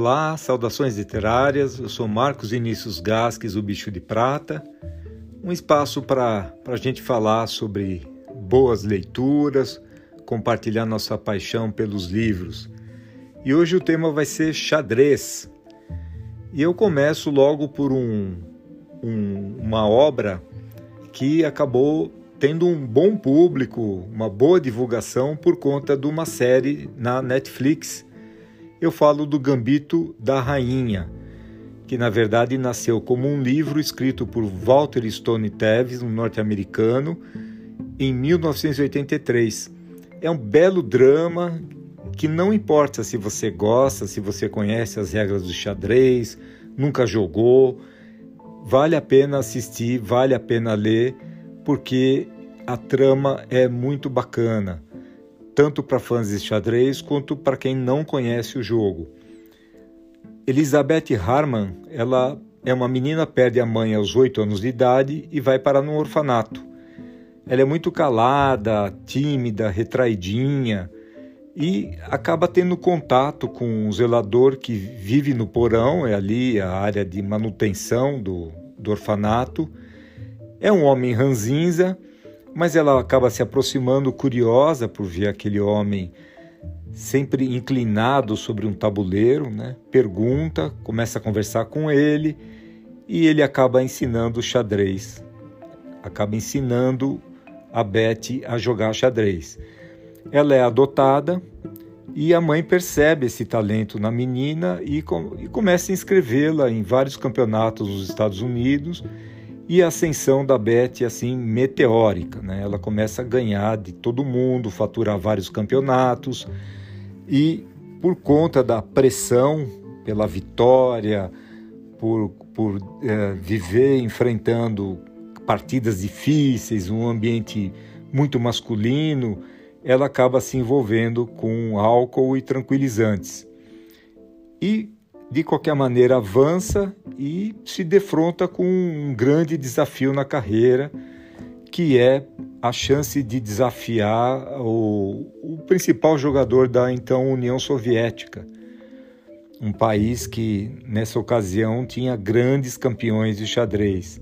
Olá, saudações literárias. Eu sou Marcos Vinícius Gasques, o Bicho de Prata. Um espaço para a gente falar sobre boas leituras, compartilhar nossa paixão pelos livros. E hoje o tema vai ser xadrez. E eu começo logo por um, um, uma obra que acabou tendo um bom público, uma boa divulgação por conta de uma série na Netflix eu falo do Gambito da Rainha, que na verdade nasceu como um livro escrito por Walter Stone Tevis, um norte-americano, em 1983. É um belo drama que não importa se você gosta, se você conhece as regras do xadrez, nunca jogou, vale a pena assistir, vale a pena ler, porque a trama é muito bacana tanto para fãs de xadrez quanto para quem não conhece o jogo. Elizabeth Harman, ela é uma menina perde a mãe aos 8 anos de idade e vai para um orfanato. Ela é muito calada, tímida, retraidinha e acaba tendo contato com um zelador que vive no porão, é ali a área de manutenção do, do orfanato. É um homem ranzinza mas ela acaba se aproximando, curiosa por ver aquele homem sempre inclinado sobre um tabuleiro, né? pergunta, começa a conversar com ele e ele acaba ensinando xadrez, acaba ensinando a Beth a jogar xadrez. Ela é adotada e a mãe percebe esse talento na menina e, com, e começa a inscrevê-la em vários campeonatos nos Estados Unidos e a ascensão da Beth assim meteórica, né? Ela começa a ganhar de todo mundo, faturar vários campeonatos e por conta da pressão pela vitória, por, por é, viver enfrentando partidas difíceis, um ambiente muito masculino, ela acaba se envolvendo com álcool e tranquilizantes. E de qualquer maneira avança e se defronta com um grande desafio na carreira, que é a chance de desafiar o, o principal jogador da então União Soviética, um país que nessa ocasião tinha grandes campeões de xadrez.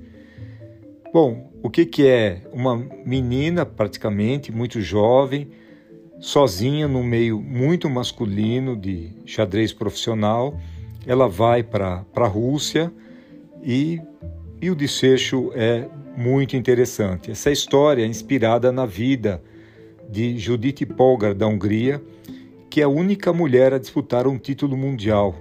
Bom, o que, que é? Uma menina praticamente muito jovem, sozinha no meio muito masculino de xadrez profissional ela vai para a Rússia e, e o desfecho é muito interessante. Essa história é inspirada na vida de Judith Polgar, da Hungria, que é a única mulher a disputar um título mundial.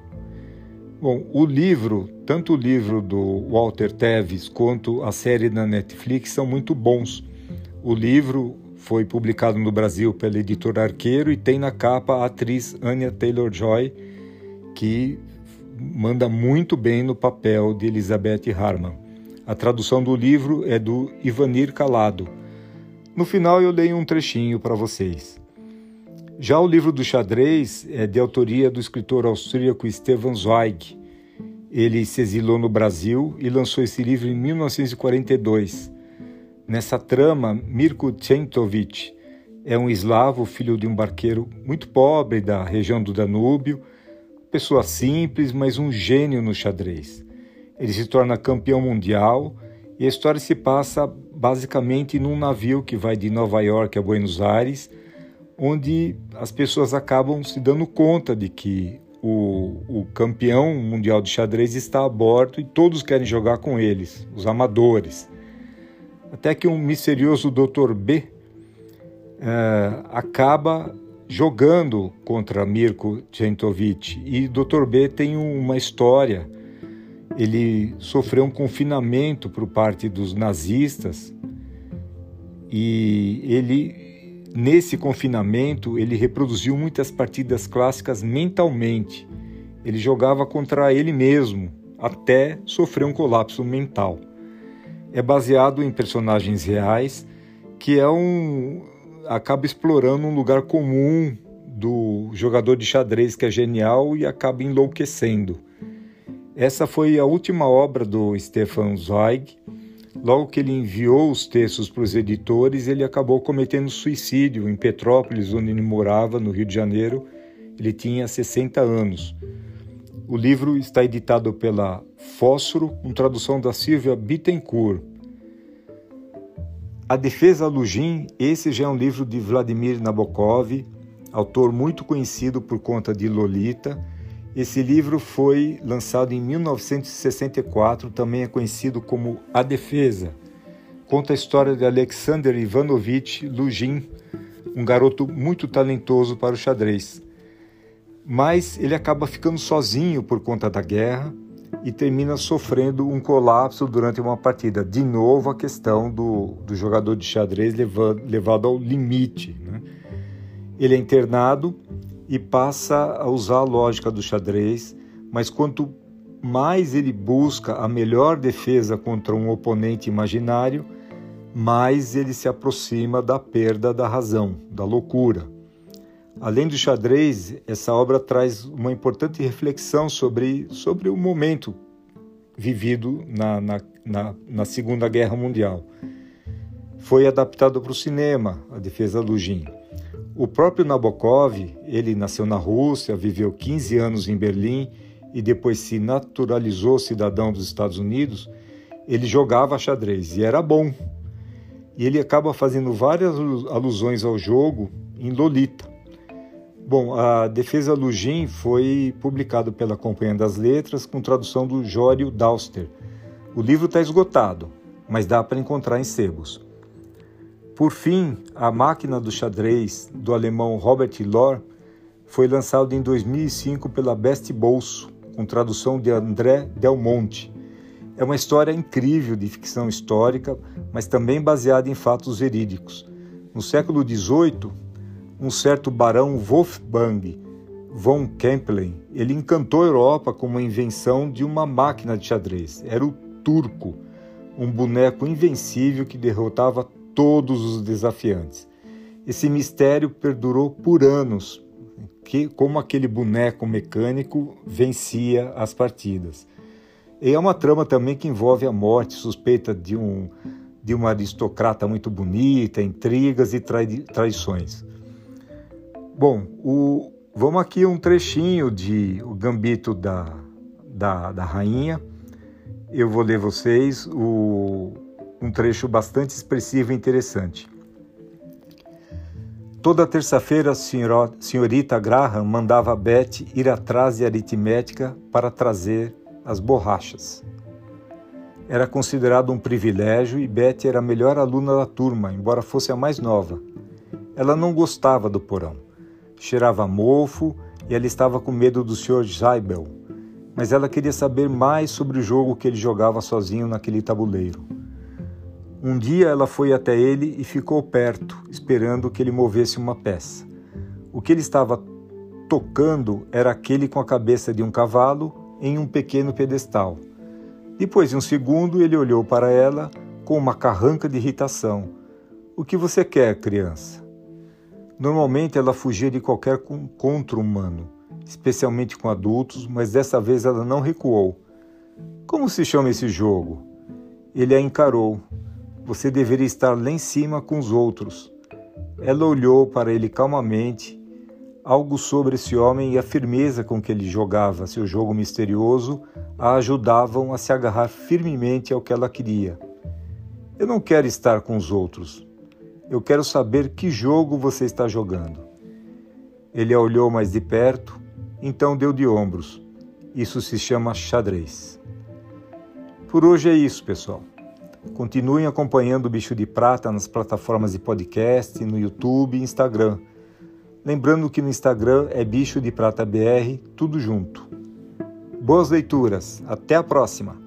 Bom, o livro, tanto o livro do Walter Tevis quanto a série na Netflix são muito bons. O livro foi publicado no Brasil pela editora Arqueiro e tem na capa a atriz Anya Taylor-Joy, que manda muito bem no papel de Elizabeth Harman. A tradução do livro é do Ivanir Calado. No final eu leio um trechinho para vocês. Já o livro do xadrez é de autoria do escritor austríaco Stefan Zweig. Ele se exilou no Brasil e lançou esse livro em 1942. Nessa trama, Mirko Centovic é um eslavo, filho de um barqueiro muito pobre da região do Danúbio, pessoa simples, mas um gênio no xadrez. Ele se torna campeão mundial e a história se passa basicamente num navio que vai de Nova York a Buenos Aires, onde as pessoas acabam se dando conta de que o, o campeão mundial de xadrez está a bordo e todos querem jogar com eles, os amadores. Até que um misterioso Dr. B uh, acaba jogando contra Mirko Centovic. E Dr. B tem uma história. Ele sofreu um confinamento por parte dos nazistas e ele nesse confinamento ele reproduziu muitas partidas clássicas mentalmente. Ele jogava contra ele mesmo até sofrer um colapso mental. É baseado em personagens reais, que é um acaba explorando um lugar comum do jogador de xadrez que é genial e acaba enlouquecendo. Essa foi a última obra do Stefan Zweig. Logo que ele enviou os textos para os editores, ele acabou cometendo suicídio em Petrópolis, onde ele morava, no Rio de Janeiro. Ele tinha 60 anos. O livro está editado pela Fósforo, com tradução da Silvia Bittencourt. A Defesa Lugin, esse já é um livro de Vladimir Nabokov, autor muito conhecido por conta de Lolita. Esse livro foi lançado em 1964, também é conhecido como A Defesa. Conta a história de Alexander Ivanovich Lugin, um garoto muito talentoso para o xadrez. Mas ele acaba ficando sozinho por conta da guerra e termina sofrendo um colapso durante uma partida. De novo, a questão do, do jogador de xadrez levado, levado ao limite. Né? Ele é internado e passa a usar a lógica do xadrez, mas quanto mais ele busca a melhor defesa contra um oponente imaginário, mais ele se aproxima da perda da razão, da loucura. Além do xadrez, essa obra traz uma importante reflexão sobre, sobre o momento vivido na, na, na, na Segunda Guerra Mundial. Foi adaptado para o cinema, A Defesa Lugin. O próprio Nabokov, ele nasceu na Rússia, viveu 15 anos em Berlim e depois se naturalizou cidadão dos Estados Unidos, ele jogava xadrez e era bom. E ele acaba fazendo várias alusões ao jogo em Lolita. Bom, a Defesa Lugin foi publicado pela Companhia das Letras com tradução do Jório Dauster. O livro está esgotado, mas dá para encontrar em sebos. Por fim, A Máquina do Xadrez, do alemão Robert Lohr, foi lançado em 2005 pela Best Bolso, com tradução de André Del Monte. É uma história incrível de ficção histórica, mas também baseada em fatos verídicos. No século XVIII, um certo barão Wolfgang von Kempelen, ele encantou a Europa com uma invenção de uma máquina de xadrez. Era o turco, um boneco invencível que derrotava todos os desafiantes. Esse mistério perdurou por anos, que como aquele boneco mecânico vencia as partidas. E é uma trama também que envolve a morte suspeita de um de uma aristocrata muito bonita, intrigas e trai, traições. Bom, o, vamos aqui um trechinho de O Gambito da, da, da Rainha. Eu vou ler vocês o, um trecho bastante expressivo e interessante. Toda terça-feira, a senhorita Graham mandava a Beth ir atrás de aritmética para trazer as borrachas. Era considerado um privilégio e Beth era a melhor aluna da turma, embora fosse a mais nova. Ela não gostava do porão cheirava mofo e ela estava com medo do Sr. Zaibel, mas ela queria saber mais sobre o jogo que ele jogava sozinho naquele tabuleiro. Um dia ela foi até ele e ficou perto, esperando que ele movesse uma peça. O que ele estava tocando era aquele com a cabeça de um cavalo em um pequeno pedestal. Depois de um segundo, ele olhou para ela com uma carranca de irritação. O que você quer, criança? Normalmente ela fugia de qualquer encontro humano, especialmente com adultos, mas dessa vez ela não recuou. Como se chama esse jogo? Ele a encarou. Você deveria estar lá em cima com os outros. Ela olhou para ele calmamente. Algo sobre esse homem e a firmeza com que ele jogava seu jogo misterioso a ajudavam a se agarrar firmemente ao que ela queria. Eu não quero estar com os outros. Eu quero saber que jogo você está jogando. Ele a olhou mais de perto, então deu de ombros. Isso se chama xadrez. Por hoje é isso, pessoal. Continuem acompanhando o Bicho de Prata nas plataformas de podcast, no YouTube e Instagram. Lembrando que no Instagram é Bicho de Prata BR, tudo junto. Boas leituras, até a próxima!